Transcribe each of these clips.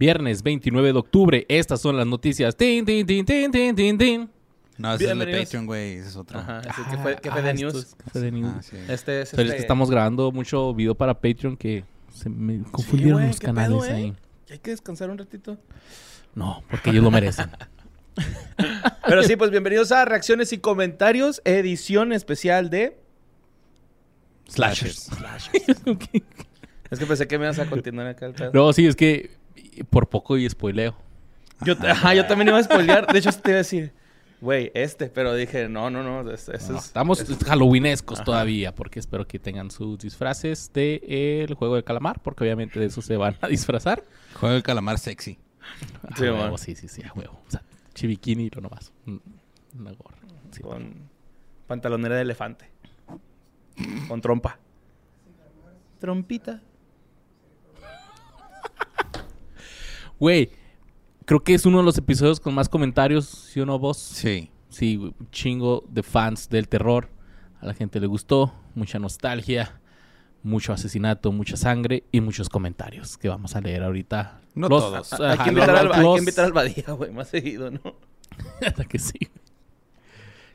Viernes 29 de octubre. Estas son las noticias. Tin, tin, tin, tin, tin, tin, tin. No, ese es el de. Patreon, güey. Ese es otro. Ajá, ese que fue, que fue Ah, de esto news. es Café de News. Ah, sí. Este es Pero es este- que estamos grabando mucho video para Patreon que se me confundieron los canales pedo, ¿eh? ahí. Hay que descansar un ratito. No, porque ellos lo merecen. Pero sí, pues bienvenidos a Reacciones y Comentarios, edición especial de... Slashers. Es que pensé que me ibas a continuar acá el pedo. no, sí, es que por poco y spoileo. Yo, ajá, yo también iba a spoilear. De hecho, te iba a decir, güey, este. Pero dije, no, no, no. Ese, ese No, es, estamos ese- halloweenescos Ajá. todavía, porque espero que tengan sus disfraces del el juego de calamar, porque obviamente de eso se van a disfrazar. Juego del calamar sexy. A Sí, huevo, sí, sí, sí, a huevo. O sea, chiviquini y lo nomás. Un- Una gorra. Sí. Con pantalonera de elefante. Con trompa. Trompita. Güey, creo que es uno de los episodios con más comentarios, ¿sí o no vos? Sí. Sí, güey, un chingo de fans del terror. A la gente le gustó, mucha nostalgia, mucho asesinato, mucha sangre y muchos comentarios que vamos a leer ahorita. No Los- todos. Hay que, invitar al, hay los- que invitar al Badía, güey, más seguido, ¿no? Hasta que sí.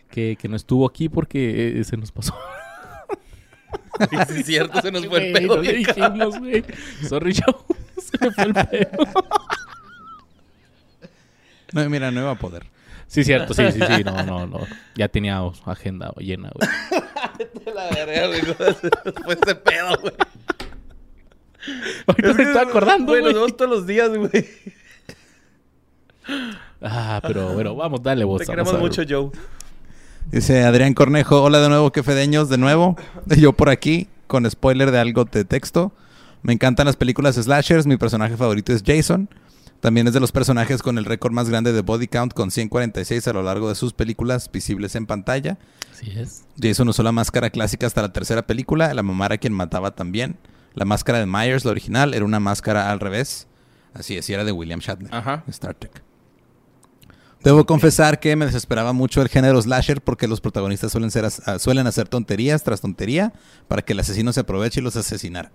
Que, que no estuvo aquí porque eh, se nos pasó. Sí, es cierto, se nos fue el pedo. no dijimos, güey. Sorry, Joe. Se me fue el pedo. No, mira, no iba a poder. Sí, cierto, sí, sí, sí. No, no, no. Ya tenía agenda llena, güey. De la verga, güey. Fue ese pedo, güey. Ahorita me estoy acordando, Güey, nos vemos todos los días, güey. Ah, pero bueno, vamos, dale vos. Te queremos mucho, Joe. Dice Adrián Cornejo, hola de nuevo, fedeños de nuevo. Yo por aquí, con spoiler de algo de texto. Me encantan las películas slashers, mi personaje favorito es Jason. También es de los personajes con el récord más grande de body count, con 146 a lo largo de sus películas visibles en pantalla. Así es. Jason usó la máscara clásica hasta la tercera película, la mamá era quien mataba también. La máscara de Myers, la original, era una máscara al revés. Así es, y era de William Shatner, Ajá. Star Trek. Debo confesar que me desesperaba mucho el género slasher porque los protagonistas suelen, ser, suelen hacer tonterías tras tontería para que el asesino se aproveche y los asesinara.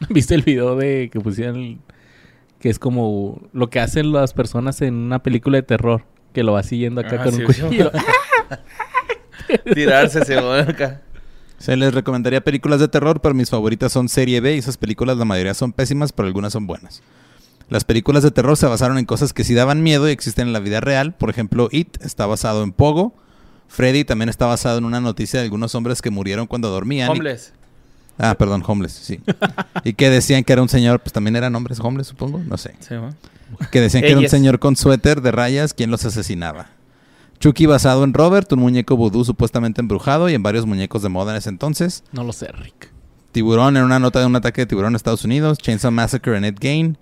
¿Viste el video de que pusieron el- que es como lo que hacen las personas en una película de terror? Que lo va siguiendo acá Ah, con sí, un sí. cuchillo. Tirarse ese güey acá. Se les recomendaría películas de terror, pero mis favoritas son serie B y esas películas la mayoría son pésimas, pero algunas son buenas. Las películas de terror se basaron en cosas que sí daban miedo y existen en la vida real. Por ejemplo, It está basado en Pogo. Freddy también está basado en una noticia de algunos hombres que murieron cuando dormían. Homeless. Ah, perdón, homeless, sí. y que decían que era un señor, pues también eran hombres homeless, supongo, no sé. Sí, ¿no? Que decían que era un señor con suéter de rayas quien los asesinaba. Chucky basado en Robert, un muñeco vudú supuestamente embrujado y en varios muñecos de moda en ese entonces. No lo sé, Rick. Tiburón en una nota de un ataque de tiburón en Estados Unidos. Chainsaw Massacre en Ed Gain.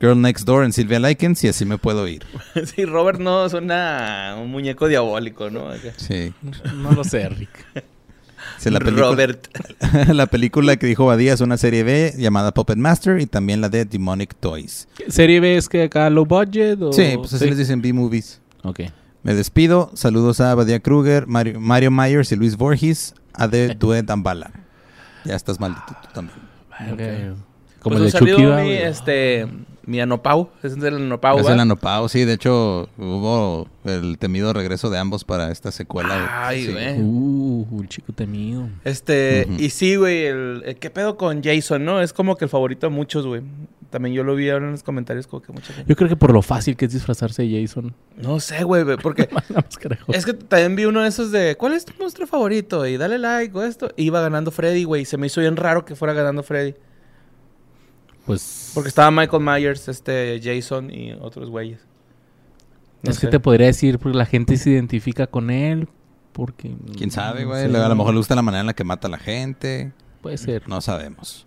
Girl Next Door en Sylvia Likens y así me puedo ir. Sí, Robert no es una, un muñeco diabólico, ¿no? Sí. No lo sé, Rick. Sí, la, película, Robert. la película que dijo Badía es una serie B llamada Puppet Master y también la de Demonic Toys. ¿Serie B es que acá low budget o...? Sí, pues así les dicen B-movies. Ok. Me despido. Saludos a Badía Kruger, Mario, Mario Myers y Luis Borges. A de Duet Ambala. Ya estás maldito tú también. Ok. Como Pues el de un Chucky, este, mi Anopau. Ese es el Anopau, es ¿va? el Anopao, sí. De hecho, hubo el temido regreso de ambos para esta secuela. güey. Ay, Sí. güey. Uh, el chico temido. Este, y sí, güey, el, el- ¿qué pedo con Jason, no? Es como que el favorito de muchos, güey. También yo lo vi ahora en los comentarios como que mucha gente. Yo creo que por lo fácil que es disfrazarse de Jason. No sé, güey, porque es que también vi uno de esos de ¿cuál es tu monstruo favorito? Y dale like o esto. Y iba ganando Freddy, güey. Se me hizo bien raro que fuera ganando Freddy. Pues... Porque estaba Michael Myers, este, Jason y otros güeyes. No es sé. que te podría decir porque la gente se identifica con él. Porque... ¿Quién sabe, no güey? sé. A lo mejor le gusta la manera en la que mata a la gente. Puede ser. No sabemos.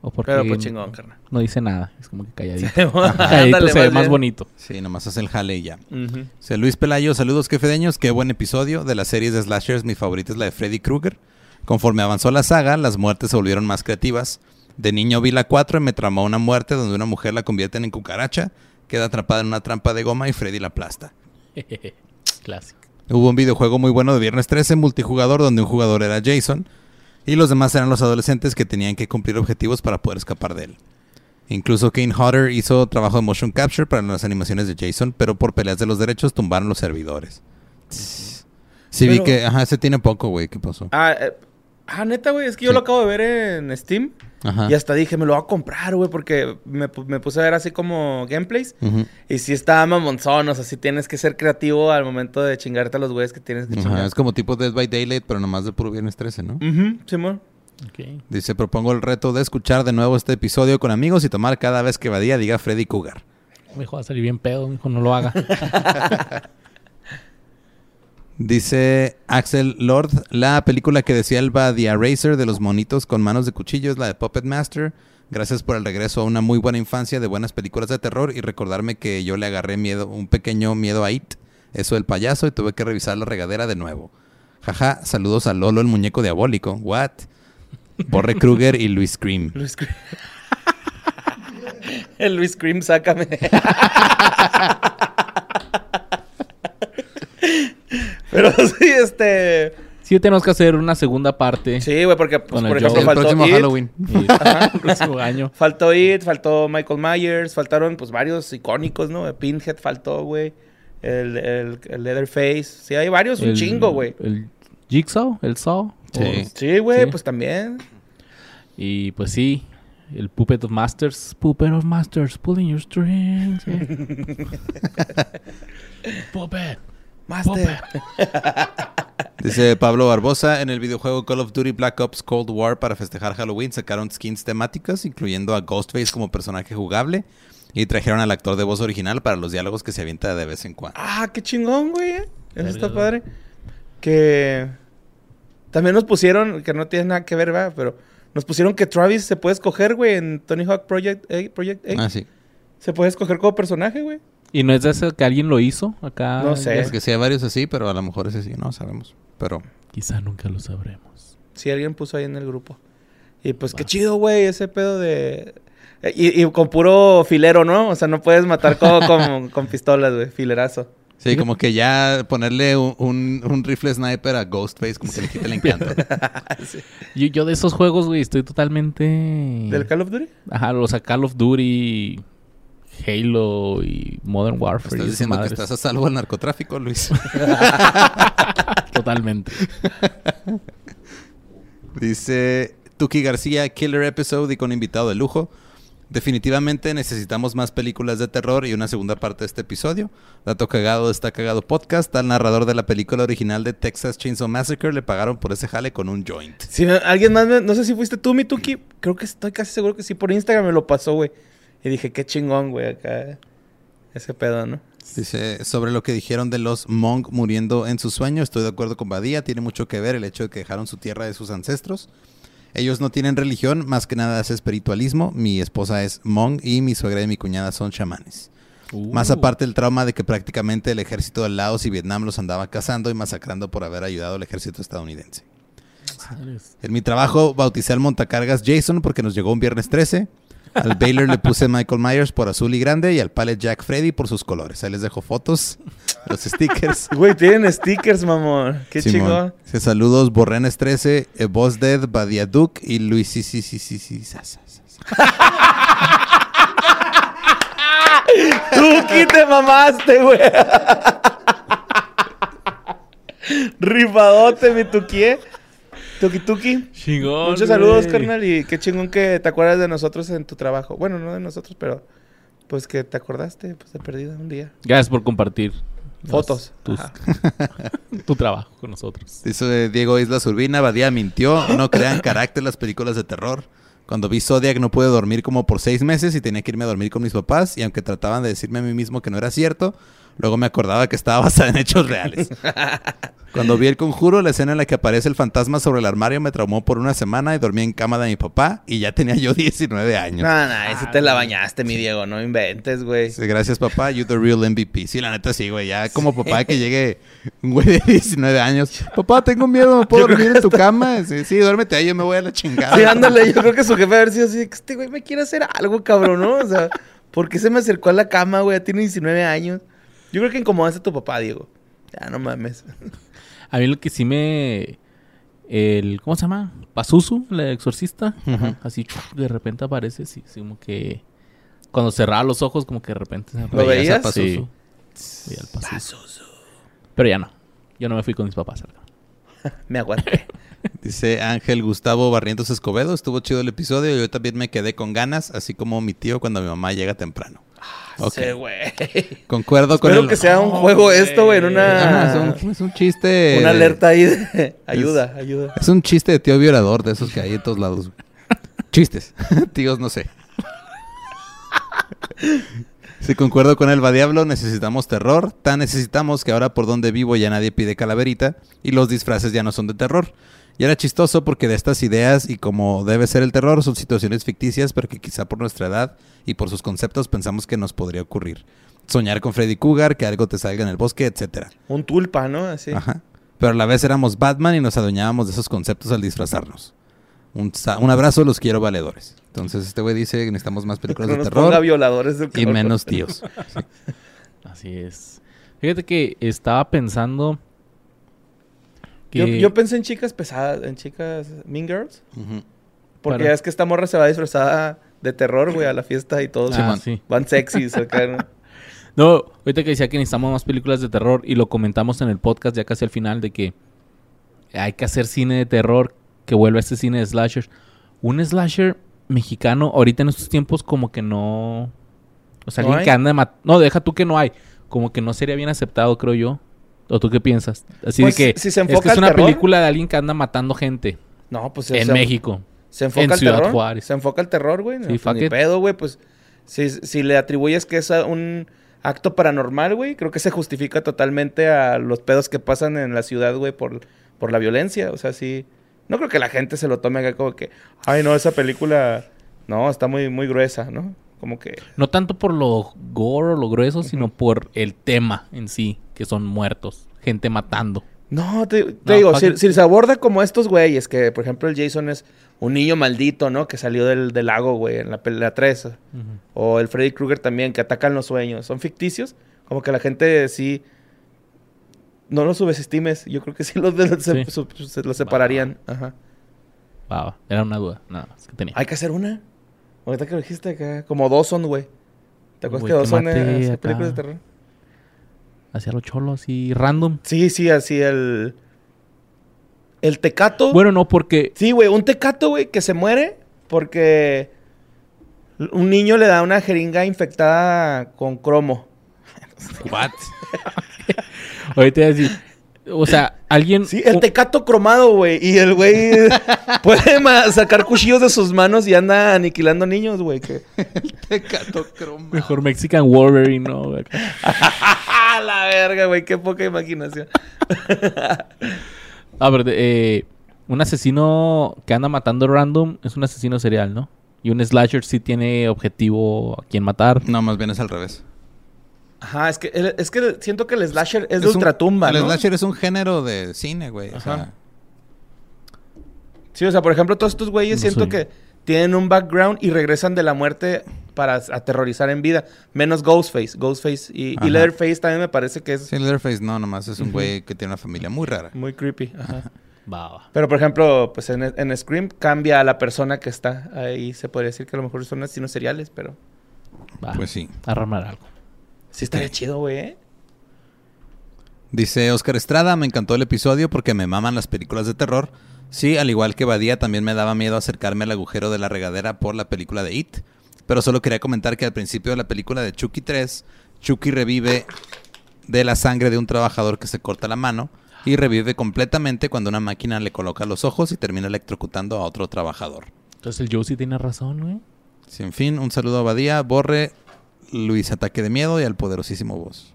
O porque Pero pues chingón, carnal. no dice nada. Es como que calladito. Ándale, calladito se ve más bien. bonito. Sí, nomás hace el jale y ya. Dice Luis Pelayo, saludos quefedeños, qué buen episodio. De las series de slashers, mi favorita es la de Freddy Krueger. Conforme avanzó la saga, las muertes se volvieron más creativas. De niño vi la 4 y me tramó una muerte donde una mujer la convierten en cucaracha, queda atrapada en una trampa de goma y Freddy la aplasta. Clásico. Hubo un videojuego muy bueno de Viernes 13 multijugador donde un jugador era Jason y los demás eran los adolescentes que tenían que cumplir objetivos para poder escapar de él. Incluso Kane Hodder hizo trabajo de motion capture para las animaciones de Jason, pero por peleas de los derechos tumbaron los servidores. Sí, vi que, ajá, ese tiene poco, güey. ¿Qué pasó? Ah, eh, ah, neta, güey. Es que yo Sí. lo acabo de ver en Steam. Ajá. Y hasta dije, me lo voy a comprar, güey, porque me, pu- me puse a ver así como gameplays. Ujú. Y sí está mamonzón, o sea, sí tienes que ser creativo al momento de chingarte a los güeyes que tienes que chingar. Es como tipo Dead by Daylight, pero nomás de puro viernes 13, ¿no? Ujú, Simón. Ok. Dice, propongo el reto de escuchar de nuevo este episodio con amigos y tomar cada vez que Badía diga Freddy Cougar. Mijo, va a salir bien pedo, mijo, no lo haga. Dice Axel Lord, la película que decía Elba The Eraser de los monitos con manos de cuchillo es la de Puppet Master. Gracias por el regreso a una muy buena infancia de buenas películas de terror y recordarme que yo le agarré miedo, un pequeño miedo a It, eso del payaso, y tuve que revisar la regadera de nuevo. Jaja, saludos a Lolo, el muñeco diabólico. What? Borre Kruger y Luis Scream. Luis Cream. El Luis Cream, sácame. Pero sí, este. Sí, tenemos que hacer una segunda parte. Sí, güey, porque, pues, por ejemplo, Joe. El faltó próximo It, Halloween. Ajá. el próximo año. Faltó It, faltó Michael Myers, faltaron, pues, varios icónicos, ¿no? Pinhead faltó, güey. El, el, el Leatherface. Sí, hay varios, un chingo, güey. El Jigsaw, el Saw. Sí, güey, Sí. pues también. Y pues sí, el Puppet of Masters. Puppet of Masters, pulling your strings. Puppet. Master. Dice Pablo Barbosa, en el videojuego Call of Duty Black Ops Cold War para festejar Halloween sacaron skins temáticas, incluyendo a Ghostface como personaje jugable, y trajeron al actor de voz original para los diálogos que se avienta de vez en cuando. Ah, qué chingón, güey. eh. Eso está padre. Que también nos pusieron, que no tiene nada que ver, ¿verdad? Pero nos pusieron que Travis se puede escoger, güey, en Tony Hawk Project A. Project A. Ah, sí. Se puede escoger como personaje, güey. ¿Y no es de ese que alguien lo hizo acá? No sé. Es que sí hay varios así, pero a lo mejor ese sí, no sabemos. Pero Quizá nunca lo sabremos. Si alguien puso ahí en el grupo. Y pues qué chido, güey, ese pedo de... eh, Y, y con puro filero, ¿no? O sea, no puedes matar como, con, con pistolas, güey. Filerazo. sí, como que ya ponerle un, un- un rifle sniper a Ghostface como que le quita el encanto. Yo, yo de esos juegos, güey, estoy totalmente... ¿Del Call of Duty? Ajá, los sea, Call of Duty, Halo y Modern Warfare. Estás diciendo que estás a salvo del narcotráfico, Luis. Totalmente. Dice Tuki García, Killer Episode y con invitado de lujo. Definitivamente necesitamos más películas de terror y una segunda parte de este episodio. Dato cagado, está cagado podcast. Al narrador de la película original de Texas Chainsaw Massacre le pagaron por ese jale con un joint. Si me- alguien más, me- no sé si fuiste tú, mi Tuki. Creo que estoy casi seguro que sí. Por Instagram me lo pasó, güey. Y dije, qué chingón, güey, acá. Ese pedo, ¿no? Dice, sobre lo que dijeron de los Monk muriendo en su sueño, estoy de acuerdo con Badía, tiene mucho que ver el hecho de que dejaron su tierra de sus ancestros. Ellos no tienen religión, más que nada es espiritualismo. Mi esposa es Monk y mi suegra y mi cuñada son chamanes. Más Uh, aparte el trauma de que prácticamente el ejército de Laos y Vietnam los andaba cazando y masacrando por haber ayudado al ejército estadounidense. En mi trabajo bauticé al montacargas Jason porque nos llegó un viernes 13. Al Baylor le puse Michael Myers por azul y grande y al Pallet Jack Freddy por sus colores. Ahí les dejo fotos, los stickers. Güey, tienen stickers, mamón. Qué chingón. Saludos, Borrenes 13, eh, Boss Dead, Badia Duke y Luis sí, sí, sí, sí, sí. Tuki, te mamaste, güey. Rifadote, mi ¿eh? Tuki, Tuki. Chingón. Muchos saludos, carnal. Y qué chingón que te acuerdas de nosotros en tu trabajo. Bueno, no de nosotros, pero pues que te acordaste pues, de perdida un día. Gracias por compartir. Fotos. tus- tu trabajo con nosotros. Dice Diego Islas Urbina, Badía mintió, no crean carácter las películas de terror. Cuando vi Zodiac no pude dormir como por seis meses y tenía que irme a dormir con mis papás y aunque trataban de decirme a mí mismo que no era cierto, luego me acordaba que estaba basada en hechos reales. Cuando vi El Conjuro, la escena en la que aparece el fantasma sobre el armario me traumó por una semana y dormí en cama de mi papá y ya tenía yo 19 años. No, no, ese te la bañaste, mi Diego. No inventes, güey. Gracias papá, you the real MVP. Sí, la neta sí, güey. Ya como papá que llegue un güey de 19 años. Papá, tengo miedo, ¿me puedo Yo dormir en tu cama? Sí, sí, duérmete ahí, yo me voy a la chingada. Sí, ándale. Yo creo que su jefe haber sido así. Este güey me quiere hacer algo, cabrón, ¿no? O sea, ¿por qué se me acercó a la cama, güey? Ya tiene 19 años. Yo creo que incomodaste a tu papá, Diego. Ya, no mames. A mí lo que sí me... El, ¿Cómo se llama? Pazuzu, el exorcista. Ujú. Así, chuf, de repente aparece, sí, sí, como que... Cuando cerraba los ojos, como que de repente se me ¿Lo veías? a Sí. Pazuzu. Veía el Pazuzu. Pero ya no. Yo no me fui con mis papás. Me aguanté. Dice Ángel Gustavo Barrientos Escobedo. Estuvo chido el episodio y yo también me quedé con ganas, así como mi tío cuando mi mamá llega temprano. Ok. Sí, güey. Concuerdo con Espero el... que sea un juego esto, güey, en una... Es, un, es un chiste... Una alerta ahí de... Ayuda, ayuda. Es un chiste de tío violador de esos que hay en todos lados. Chistes. Tíos, no sé. Si concuerdo con el va diablo, necesitamos terror. Tan necesitamos que ahora por donde vivo ya nadie pide calaverita y los disfraces ya no son de terror. Y era chistoso porque de estas ideas y como debe ser el terror son situaciones ficticias, pero que quizá por nuestra edad y por sus conceptos pensamos que nos podría ocurrir. Soñar con Freddy Cougar, que algo te salga en el bosque, etcétera. Un tulpa, ¿no? Así. Ajá. Pero a la vez éramos Batman y nos adueñábamos de esos conceptos al disfrazarnos. Un, un abrazo, los quiero valedores. Entonces este güey dice que necesitamos más películas No de nos ponga terror violadores del y menos tíos. Así es. Fíjate que estaba pensando. Yo, yo pensé en chicas pesadas, en chicas Mean Girls. Porque Para- ya es que esta morra se va disfrazada de terror, güey, a la fiesta y todo. Ah, sí. Van sexys acá, ¿no? No, ahorita que decía que necesitamos más películas de terror y lo comentamos en el podcast ya casi al final de que hay que hacer cine de terror que vuelva a este cine de slasher. Un slasher mexicano ahorita en estos tiempos como que no... O sea, ¿No alguien hay? que anda... mat- No, deja tú que no hay. Como que no sería bien aceptado, creo yo. ¿O tú qué piensas? Así Pues, de que, si se es enfoca que es una terror. película de alguien que anda matando gente No, pues en se, México. Se enfoca en al Ciudad terror. Juárez. Se enfoca al terror, güey. Sí, No, ni pedo, güey, pues si, si le atribuyes que es un acto paranormal, güey, creo que se justifica totalmente a los pedos que pasan en la ciudad, güey, por, por la violencia. O sea, sí. No creo que la gente se lo tome acá como que, ay, no, esa película, no, está muy, muy gruesa, ¿no? Como que, No tanto por lo gore o lo grueso, sino por el tema en sí, que son muertos, gente matando. No, te, te No, digo, si, se aborda como estos güeyes, que por ejemplo el Jason es un niño maldito, ¿no? Que salió del, del lago, güey, en la pelea 3. O el Freddy Krueger también, que atacan los sueños. Son ficticios. Como que la gente sí... No los subestimes. Yo creo que sí los, de- se, Sí. su- se los separarían. Ajá. Va, era una duda, nada más que tenía. Hay que hacer una. Ahorita que lo dijiste acá. Como Dawson, güey. ¿Te acuerdas Güey, que Dawson acá. películas de terror? Hacia los cholos así random. Sí, sí, así el... El tecato. Bueno, no, porque Sí, güey, un tecato, güey, que se muere porque un niño le da una jeringa infectada con cromo. What? ahorita iba a decir, o sea, alguien Sí, el tecato cromado, güey. Y el güey puede sacar cuchillos de sus manos y anda aniquilando niños, güey. que- Tecato croma. mejor Mexican Wolverine, no. Acá. ¡Ah, la verga, güey! Qué poca imaginación. A ver, eh, un asesino que anda matando random es un asesino serial, ¿no? Y un slasher sí tiene objetivo a quien matar. No, más bien es al revés. Ajá, es que, el- es que siento que el slasher es de un- ultratumba, El ¿no? slasher es un género de cine, güey. O Ajá. sea, Sí, o sea, por ejemplo, todos estos güeyes No siento soy. que tienen un background y regresan de la muerte para aterrorizar en vida. Menos Ghostface. Ghostface y. Leatherface también me parece que es sí, Leatherface no, nomás es un güey que tiene una familia muy rara. muy creepy. Ajá. Va, va. Pero, por ejemplo, pues en, en Scream cambia a la persona que está ahí. Se podría decir que a lo mejor son asesinos seriales, pero... va. Pues sí. Arramar algo. Sí estaría chido, güey. ¿eh? Dice Oscar Estrada, me encantó el episodio porque me maman las películas de terror. Sí, al igual que Badía, también me daba miedo acercarme al agujero de la regadera por la película de It. Pero solo quería comentar que al principio de la película de Chucky 3, Chucky revive de la sangre de un trabajador que se corta la mano y revive completamente cuando una máquina le coloca los ojos y termina electrocutando a otro trabajador. Entonces el Josie tiene razón, güey. Sí, en fin, un saludo a Badía, Borre, Luis Ataque de Miedo y al poderosísimo voz.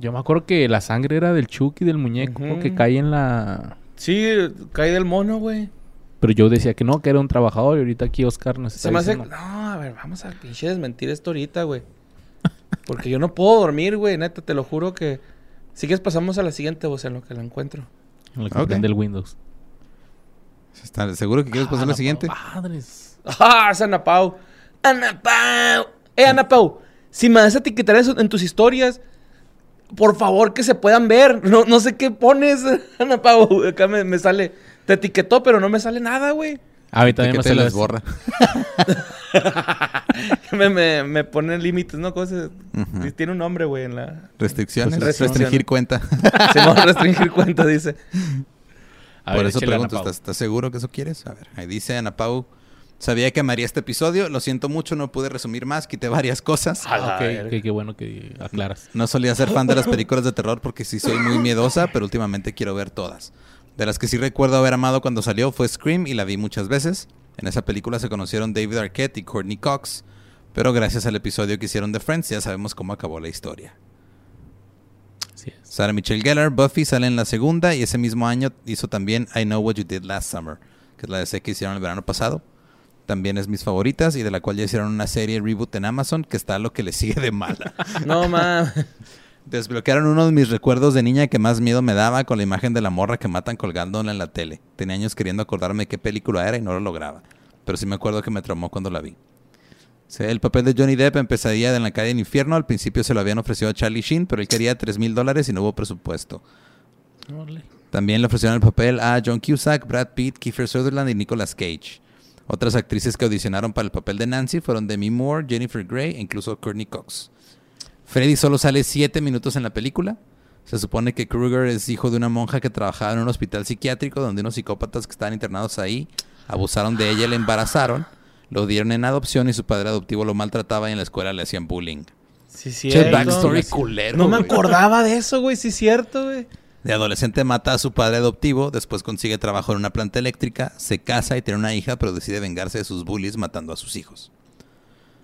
Yo me acuerdo que la sangre era del Chucky, del muñeco, que cae en la... Sí, cae del mono, güey. Pero yo decía que no, que era un trabajador y ahorita aquí Oscar nos está Se me hace... No, a ver, vamos a pinche desmentir esto ahorita, güey. Porque yo no puedo dormir, güey. Neta, te lo juro que... Si quieres pasamos a la siguiente, voz en lo que la encuentro. en lo que Ok. prende el Windows. ¿Estás seguro que quieres pasar Ah, a la no, siguiente? Madres. ¡Ah, es Ana Pau! ¡Ana Pau! ¡Eh, Ana Pau! Si me vas a etiquetar eso en tus historias, por favor que se puedan ver. No, no sé qué pones, Ana Pau. Acá me, me sale... Te etiquetó, pero no me sale nada, güey. A mí también que me te sale les borra. me, me, me ponen límites, ¿no? Cosas. Tiene un nombre, güey, en la. Restricciones. Restricciones. Restringir cuenta. Se va a restringir cuenta, dice. A Por ver, eso pregunto. ¿estás, estás seguro que eso quieres? A ver, ahí dice Ana Pau. Sabía que amaría este episodio. Lo siento mucho, no pude resumir más. Quité varias cosas. Ah, ok, qué bueno que aclaras. No solía ser fan de las películas de terror porque sí soy muy miedosa, pero últimamente quiero ver todas. De las que sí recuerdo haber amado cuando salió fue Scream y la vi muchas veces. En esa película se conocieron David Arquette y Courtney Cox, pero gracias al episodio que hicieron de Friends ya sabemos cómo acabó la historia. Es. Sarah Michelle Gellar, Buffy sale en la segunda y ese mismo año hizo también I Know What You Did Last Summer, que es la de C que hicieron el verano pasado. También es mis favoritas y de la cual ya hicieron una serie reboot en Amazon que está lo que le sigue de mala. No, ma. Desbloquearon uno de mis recuerdos de niña que más miedo me daba con la imagen de la morra que matan colgándola en la tele. Tenía años queriendo acordarme qué película era y no lo lograba. Pero sí me acuerdo que me traumó cuando la vi. El papel de Johnny Depp en Pesadilla de la calle del infierno. Al principio se lo habían ofrecido a Charlie Sheen, pero él quería 3 mil dólares y no hubo presupuesto. También le ofrecieron el papel a John Cusack, Brad Pitt, Kiefer Sutherland y Nicolas Cage. Otras actrices que audicionaron para el papel de Nancy fueron Demi Moore, Jennifer Grey e incluso Courtney Cox. Freddy solo sale 7 minutos en la película. Se supone que Krueger es hijo de una monja que trabajaba en un hospital psiquiátrico donde unos psicópatas que estaban internados ahí abusaron de ella y la embarazaron. Lo dieron en adopción y su padre adoptivo lo maltrataba y en la escuela le hacían bullying. Sí, sí. Che, backstory culero. No me acordaba de eso, güey. Sí, es cierto, güey. De adolescente mata a su padre adoptivo, después consigue trabajo en una planta eléctrica, se casa y tiene una hija, pero decide vengarse de sus bullies matando a sus hijos.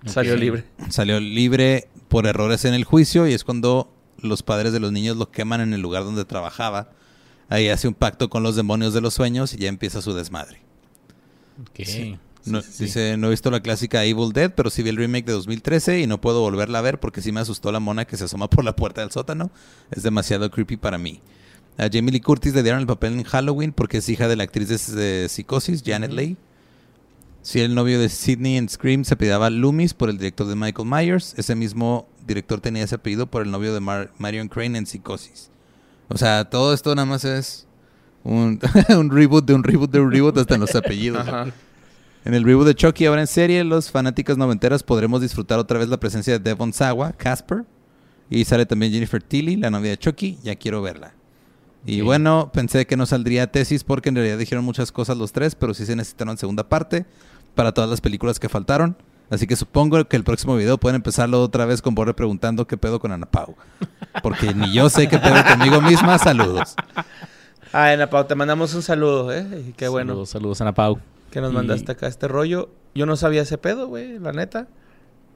Salió libre. Salió libre por errores en el juicio y es cuando los padres de los niños lo queman en el lugar donde trabajaba. Ahí hace un pacto con los demonios de los sueños y ya empieza su desmadre. Sí, No, sí, sí. Dice, no he visto la clásica Evil Dead, pero sí vi el remake de 2013 y no puedo volverla a ver porque sí me asustó la mona que se asoma por la puerta del sótano. Es demasiado creepy para mí. A Jamie Lee Curtis le dieron el papel en Halloween porque es hija de la actriz de, Psicosis, Janet Leigh. Sí, el novio de Sidney en Scream se apellidaba Loomis por el director de Michael Myers. Ese mismo director tenía ese apellido por el novio de Mar- Marion Crane en Psicosis. O sea, todo esto nada más es un, un reboot de un reboot de un reboot hasta en los apellidos. Ajá. En el reboot de Chucky, ahora en serie, los fanáticos noventeras podremos disfrutar otra vez la presencia de Devon Sawa, Casper. Y sale también Jennifer Tilly, la novia de Chucky. Ya quiero verla. Y bueno, pensé que no saldría tesis porque en realidad dijeron muchas cosas los tres, pero sí se necesitaron segunda parte para todas las películas que faltaron. Así que supongo que el próximo video pueden empezarlo otra vez con Borre preguntando qué pedo con Ana Pau. Porque ni yo sé qué pedo conmigo misma. Saludos. Ah, Ana Pau, te mandamos un saludo, ¿eh? Y qué bueno Saludos, saludos, Ana Pau. que nos Y- mandaste acá este rollo. Yo no sabía ese pedo, güey, la neta.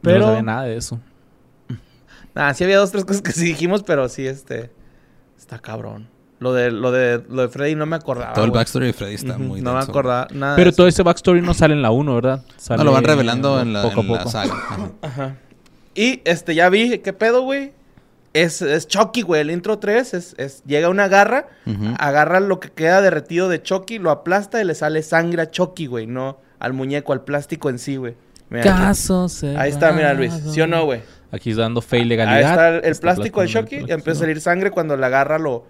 Pero... No sabía nada de eso. Nah, sí había dos, tres cosas que sí dijimos, pero sí, este. Está cabrón. Lo de, lo de, lo de Freddy no me acordaba. Todo el backstory de Freddy está Ujú, muy No me acordaba nada. Pero todo ese backstory no sale en la 1, ¿verdad? Sale No, lo van revelando en la, poco a en la poco. saga. Ajá. Ajá. Y este, ya vi, ¿qué pedo, güey? Es, es Chucky, güey. El intro 3 es, es. Llega una garra, agarra lo que queda derretido de Chucky, lo aplasta y le sale sangre a Chucky, güey. No al muñeco, al plástico en sí, güey. Caso Ahí está, mira, Luis. ¿Sí o no, güey? Aquí dando fe y Ahí legalidad. está el, el Está plástico de Chucky y empieza a salir sangre cuando la agarra, lo,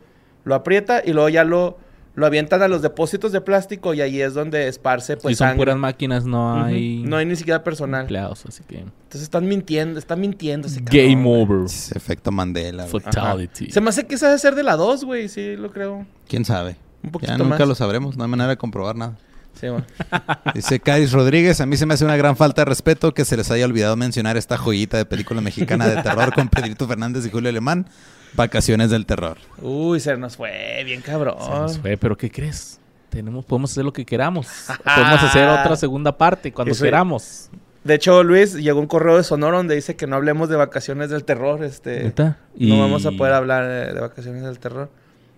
lo aprieta y luego ya lo, lo avientan a los depósitos de plástico y ahí es donde esparce, pues, y son sangre. puras máquinas, no hay No hay ni siquiera personal. empleados, así que... Entonces están mintiendo, están mintiendo ese Game cabrón, over. Efecto Mandela. güey. Ajá. Fatality. Se me hace que esa debe ser de la 2, güey. Sí, lo creo. ¿Quién sabe? Un poquito Ya nunca más. lo sabremos. No hay manera de comprobar nada. Sí. Dice Caris Rodríguez, a mí se me hace una gran falta de respeto que se les haya olvidado mencionar esta joyita de película mexicana de terror con Pedrito Fernández y Julio Alemán, Vacaciones del Terror. Uy, se nos fue bien cabrón. Se nos fue, pero ¿qué crees? Tenemos, podemos hacer lo que queramos. podemos hacer otra segunda parte cuando Eso- queramos. De hecho, Luis, llegó un correo de Sonoro donde dice que no hablemos de vacaciones del terror. Este, ¿Neta? No Y- vamos a poder hablar eh, de vacaciones del terror.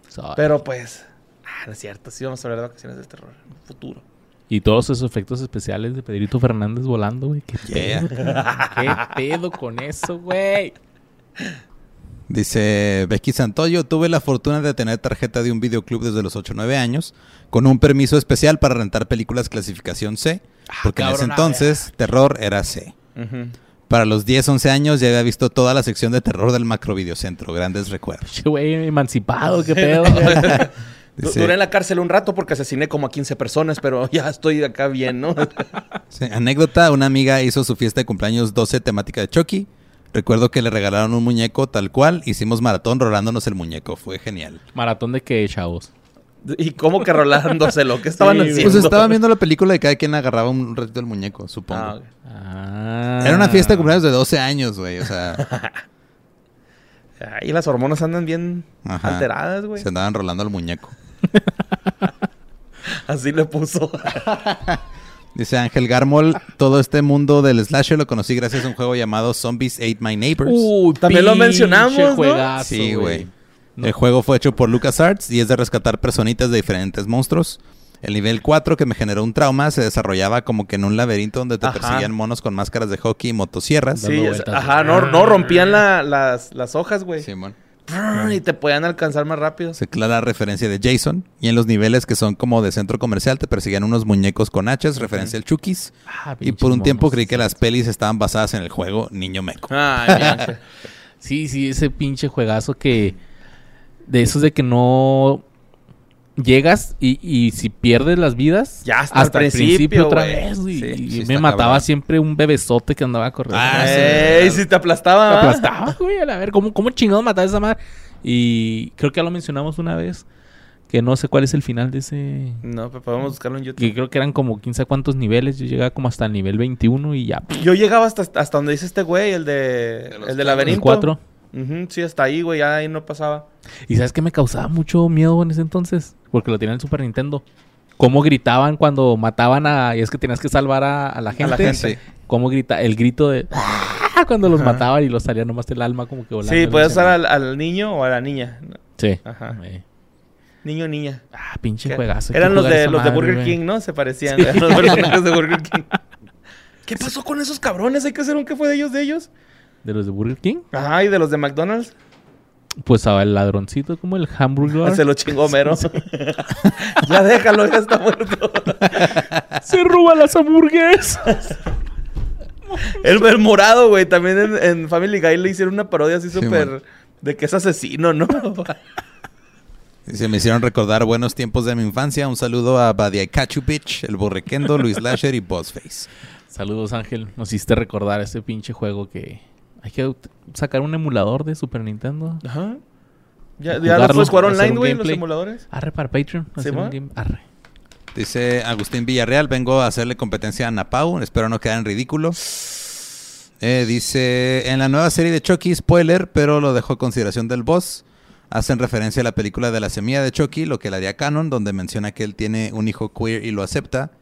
Sorry. Pero pues, ah, no es cierto, sí vamos a hablar de vacaciones del terror en un futuro. Y todos esos efectos especiales de Pedrito Fernández volando, güey. ¿Qué Yeah. pedo? ¿Qué pedo con eso, güey? Dice Becky Santoyo, tuve la fortuna de tener tarjeta de un videoclub desde los 8 o 9 años, con un permiso especial para rentar películas clasificación C, porque en ese entonces terror era C. Para los 10, 11 años ya había visto toda la sección de terror del macrovideocentro, grandes recuerdos. Che, güey, emancipado, qué pedo. Dice- Duré en la cárcel un rato porque asesiné como a 15 personas, pero ya estoy acá bien, ¿no? Sí, anécdota, una amiga hizo su fiesta de cumpleaños 12 temática de Chucky. Recuerdo que le regalaron un muñeco tal cual, hicimos maratón rolándonos el muñeco, fue genial. Maratón de qué, chavos. ¿Y cómo que rolándoselo? ¿Qué estaban Sí, haciendo? Pues estaban viendo la película y cada quien agarraba un ratito del muñeco, supongo. Ah. Ah. Era una fiesta de cumpleaños de 12 años, güey, o sea, Ahí las hormonas andan bien Ajá. alteradas, güey. se andaban rolando el muñeco. Así le puso. Dice Ángel Garmol, todo este mundo del slasher lo conocí gracias a un juego llamado Zombies Ate My Neighbors. Uy, También lo mencionamos, ¿no? juegazo, sí, güey. No. El juego fue hecho por LucasArts y es de rescatar personitas de diferentes monstruos. El nivel 4 que me generó un trauma se desarrollaba como que en un laberinto donde te Ajá. perseguían monos con máscaras de hockey y motosierras. Sí, es- ajá, no, no rompían la- las, las hojas, güey. Simón. Brr, Y te podían alcanzar más rápido. Se clara referencia de Jason. Y en los niveles que son como de centro comercial te perseguían unos muñecos con hachas, referencia al Chukis. Ah, Y por un tiempo creí que las pelis estaban basadas en el juego Niño Meco. Ay, bien. Sí, sí, ese pinche juegazo que... De esos de que no... Llegas y, y si pierdes las vidas... Ya hasta el el principio, otra vez. Sí, y sí me mataba cabrón. siempre un bebesote que andaba corriendo. Ah, sí. Ey, si te aplastaba. Aplastaba, güey. A ver, ¿cómo, cómo chingado mataba a esa madre? Y creo que ya lo mencionamos una vez. Que no sé cuál es el final de ese... No, pero podemos buscarlo en YouTube. Que creo que eran como 15 cuántos niveles. Yo llegaba como hasta el nivel 21 y ya. Yo llegaba hasta, hasta donde dice este güey, el de. el de cuatro. laberinto. El 4. Ujú, sí, hasta ahí, güey, ya ahí no pasaba. ¿Y sabes qué me causaba mucho miedo en ese entonces? Porque lo tenía en el Super Nintendo. Cómo gritaban cuando mataban a... Y es que tenías que salvar a, a la gente. gente. Sí. Cómo grita... El grito de... ¡Ah! Cuando los Ajá. mataban y los salía nomás el alma como que volando. Sí, sé. usar al, al niño o a la niña. Sí. Ajá. Eh. Niño o niña. Ah, pinche ¿Qué? juegazo. Eran los de los de Burger güey. King, ¿no? Se parecían. eran los personajes de Burger King. ¿Qué pasó con esos cabrones? Hay que hacer un qué fue de ellos de ellos. ¿De los de Burger King? Ajá, y de los de McDonald's. Pues a el ladroncito como el hamburger. Se lo chingó Mero. ya déjalo, ya está muerto. Se roba las hamburguesas. El, el morado, güey. También en, en Family Guy le hicieron una parodia así Sí, súper... de que es asesino, ¿no? Dice, me hicieron recordar buenos tiempos de mi infancia. Un saludo a Badia Kachupich, el Borrequendo, Luis Lasher y Bossface. Saludos, Ángel. Nos hiciste recordar ese pinche juego que... Hay que sacar un emulador de Super Nintendo. Ajá. Ya, ya Jugarlo, los puedes jugar online, güey, los emuladores. Arre para Patreon. ¿Sí, game- Arre. Dice Agustín Villarreal, vengo a hacerle competencia a Napau, espero no quedar en ridículo. Eh, dice, en la nueva serie de Chucky, spoiler, pero lo dejo a consideración del boss. Hacen referencia a la película de la semilla de Chucky, lo que le haría canon, donde menciona que él tiene un hijo queer y lo acepta.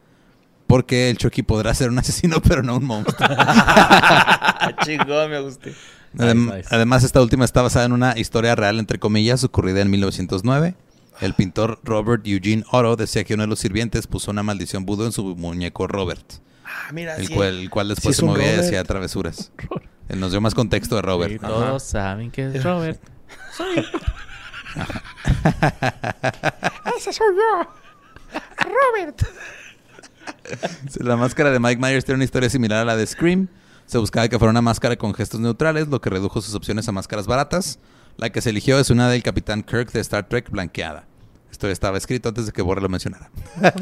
Porque el Chucky podrá ser un asesino, pero no un monstruo. Chingón, me gusté. Nice, Adem- nice. Además, esta última está basada en una historia real, entre comillas, ocurrida en 1909. El pintor Robert Eugene Otto decía que uno de los sirvientes puso una maldición vudú en su muñeco Robert, Ah, mira, el sí. cual, el cual después es se movía y hacía travesuras. Él nos dio más contexto de Robert. Ajá. todos saben que es Robert. ¡Ese soy yo! ¡Robert! La máscara de Mike Myers tiene una historia similar a la de Scream. Se buscaba que fuera una máscara con gestos neutrales, lo que redujo sus opciones a máscaras baratas. La que se eligió es una del Capitán Kirk de Star Trek blanqueada. Esto estaba escrito antes de que Borre lo mencionara.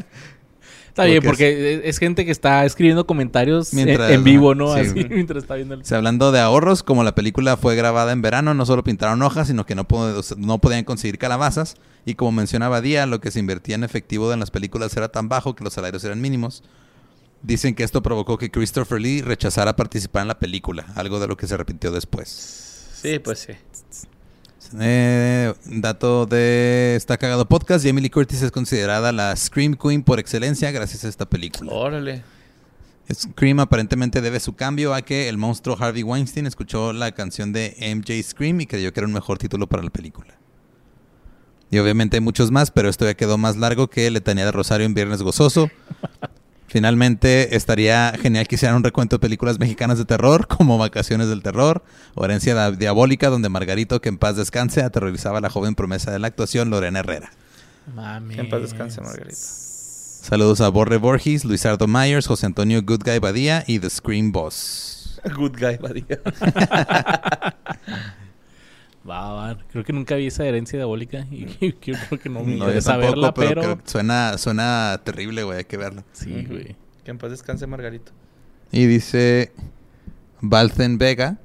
Está bien, Porque es, es gente que está escribiendo comentarios en- Mientras- en, vivo, ¿no? sí. Así, mientras está viendo el... O sea, hablando de ahorros, como la película fue grabada en verano, no solo pintaron hojas, sino que no, pod- o sea, no podían conseguir calabazas. Y como mencionaba Día, lo que se invertía en efectivo en las películas era tan bajo que los salarios eran mínimos. Dicen que esto provocó que Christopher Lee rechazara participar en la película, algo de lo que se arrepintió después. Sí, pues sí. Eh, dato de Está Cagado Podcast, Jamie Lee Curtis es considerada la Scream Queen por excelencia gracias a esta película. Órale. Scream aparentemente debe su cambio a que el monstruo Harvey Weinstein escuchó la canción de MJ Scream y creyó que era un mejor título para la película. Y obviamente hay muchos más, pero esto ya quedó más largo que Letanía de Rosario en Viernes Gozoso. Finalmente estaría genial que hicieran un recuento de películas mexicanas de terror, como Vacaciones del Terror o Herencia Diabólica, donde Margarito, que en paz descanse, aterrorizaba a la joven promesa de la actuación, Lorena Herrera. Mami. Que en paz descanse, Margarita. Saludos a Borre Borges, Luisardo Myers, José Antonio Good Guy Badía y The Scream Boss. Good guy, Badía. Va, va. Creo que nunca vi esa herencia diabólica y yo creo que no me No, yo interesa tampoco, verla, pero, suena, suena terrible, güey. Hay que verla. Sí, güey. Que en paz descanse Margarito. Y dice Balzen Vega.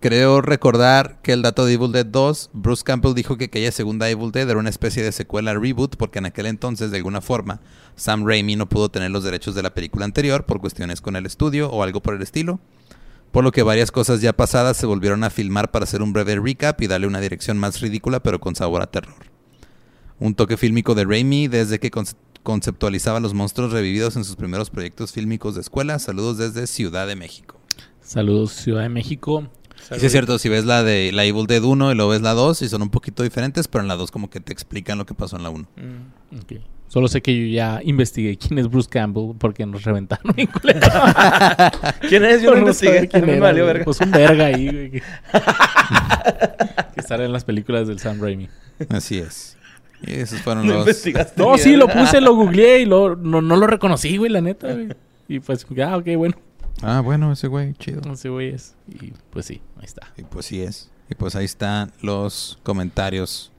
Creo recordar que el dato de Evil Dead 2, Bruce Campbell dijo que aquella segunda Evil Dead era una especie de secuela reboot porque en aquel entonces, de alguna forma, Sam Raimi no pudo tener los derechos de la película anterior por cuestiones con el estudio o algo por el estilo. Por lo que varias cosas ya pasadas se volvieron a filmar para hacer un breve recap y darle una dirección más ridícula pero con sabor a terror. Un toque fílmico de Raimi desde que conce- conceptualizaba los monstruos revividos en sus primeros proyectos fílmicos de escuela. Saludos desde Ciudad de México. Saludos, Ciudad de México. Sí es cierto, si ves la de la Evil Dead 1 y luego ves la 2 y son un poquito diferentes, pero en la 2 como que te explican lo que pasó en la 1. Mm. Solo sé que yo ya investigué quién es Bruce Campbell porque nos reventaron culero. ¿Quién es? Yo no no investigué. quién Me era, valió verga. Pues un verga ahí, güey. Que, que sale en las películas del Sam Raimi. Así es. Y esos fueron No los... investigaste. No, sí, lo puse, lo googleé y lo, no, no lo reconocí, güey, la neta, güey. Y pues, ah, ok, bueno. Ah, bueno, ese güey, chido. Sé, güey, es. Y pues sí, ahí está. Y pues sí es. Y pues ahí están los comentarios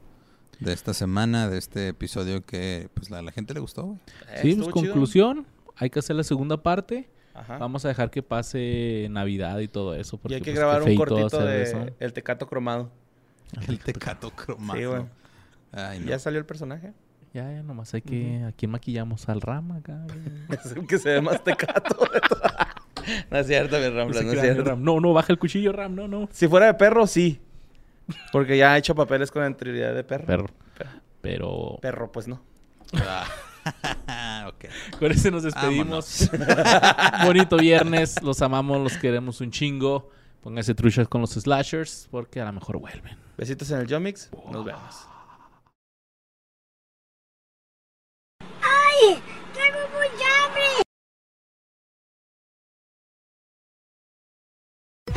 de esta semana, de este episodio que pues a la gente le gustó, güey. Sí, pues conclusión. Hay que hacer la segunda parte. Ajá. Vamos a dejar que pase Navidad y todo eso. y hay que pues, grabar un cortito de eso. El Tecato Cromado. El tecato cromado. Sí, güey. Ay, no. ¿Ya salió el personaje? Ya, ya, nomás hay que... ¿A quién maquillamos? Al Rama acá. Es el que se ve más tecato. no es cierto, mi Ese no. Ram. No, no, baja el cuchillo, Ram. No, no. Si fuera de perro, sí. Porque ya ha hecho papeles con anterioridad de perro. Perro. Pero Perro, pues no. Ah, ok. con ese nos despedimos. Bonito viernes. Los amamos, los queremos un chingo. Pónganse truchas con los slashers porque a lo mejor vuelven. Besitos en el Yomix. Nos vemos.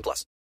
18 plus.